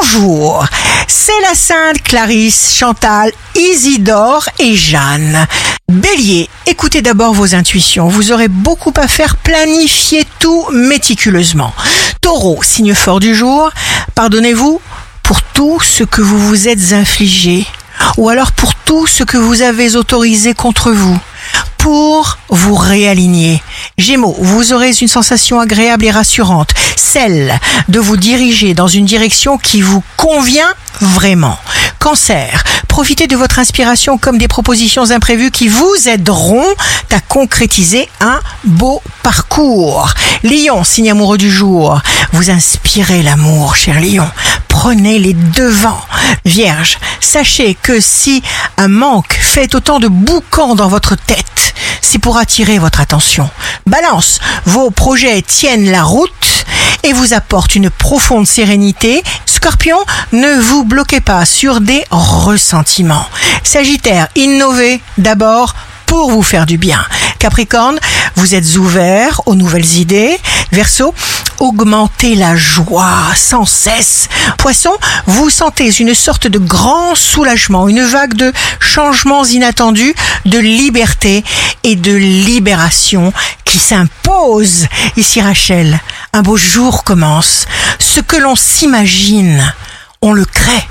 bonjour. C'est la Sainte Clarisse, Chantal, Isidore et Jeanne. Bélier, écoutez d'abord vos intuitions. Vous aurez beaucoup à faire, planifier tout méticuleusement. Taureau, signe fort du jour, pardonnez-vous pour tout ce que vous vous êtes infligé ou alors pour tout ce que vous avez autorisé contre vous pour vous réaligner. Gémeaux, vous aurez une sensation agréable et rassurante, celle de vous diriger dans une direction qui vous convient vraiment. Cancer, profitez de votre inspiration comme des propositions imprévues qui vous aideront à concrétiser un beau parcours. Lion, signe amoureux du jour, vous inspirez l'amour, cher Lion. Prenez les devants. Vierge, sachez que si un manque fait autant de boucans dans votre tête, c'est pour attirer votre attention. Balance, vos projets tiennent la route et vous apportent une profonde sérénité. Scorpion, ne vous bloquez pas sur des ressentiments. Sagittaire, innovez d'abord pour vous faire du bien. Capricorne, vous êtes ouvert aux nouvelles idées. Verseau, augmentez la joie sans cesse. Poisson, vous sentez une sorte de grand soulagement, une vague de changements inattendus, de liberté et de libération qui s'impose. Ici Rachel, un beau jour commence. Ce que l'on s'imagine, on le crée.